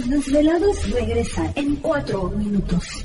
Los desvelados regresa en cuatro minutos.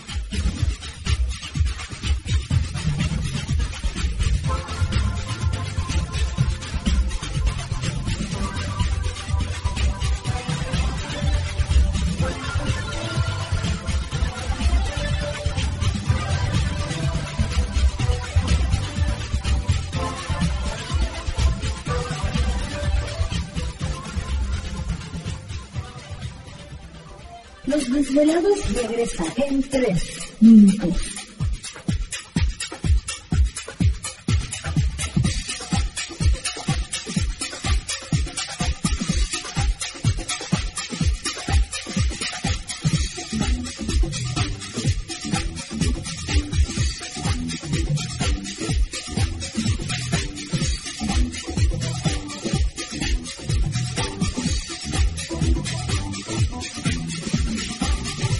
Los desvelados regresa en tres minutos.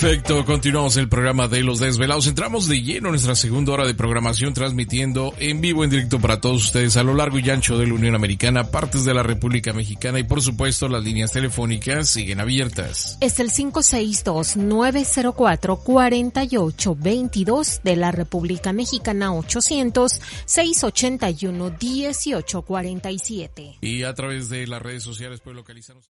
Perfecto, continuamos el programa de Los Desvelados. Entramos de lleno en nuestra segunda hora de programación, transmitiendo en vivo, en directo para todos ustedes a lo largo y ancho de la Unión Americana, partes de la República Mexicana y por supuesto las líneas telefónicas siguen abiertas. Es el 562-904-4822 de la República Mexicana 800-681-1847. Y a través de las redes sociales puede localizarnos.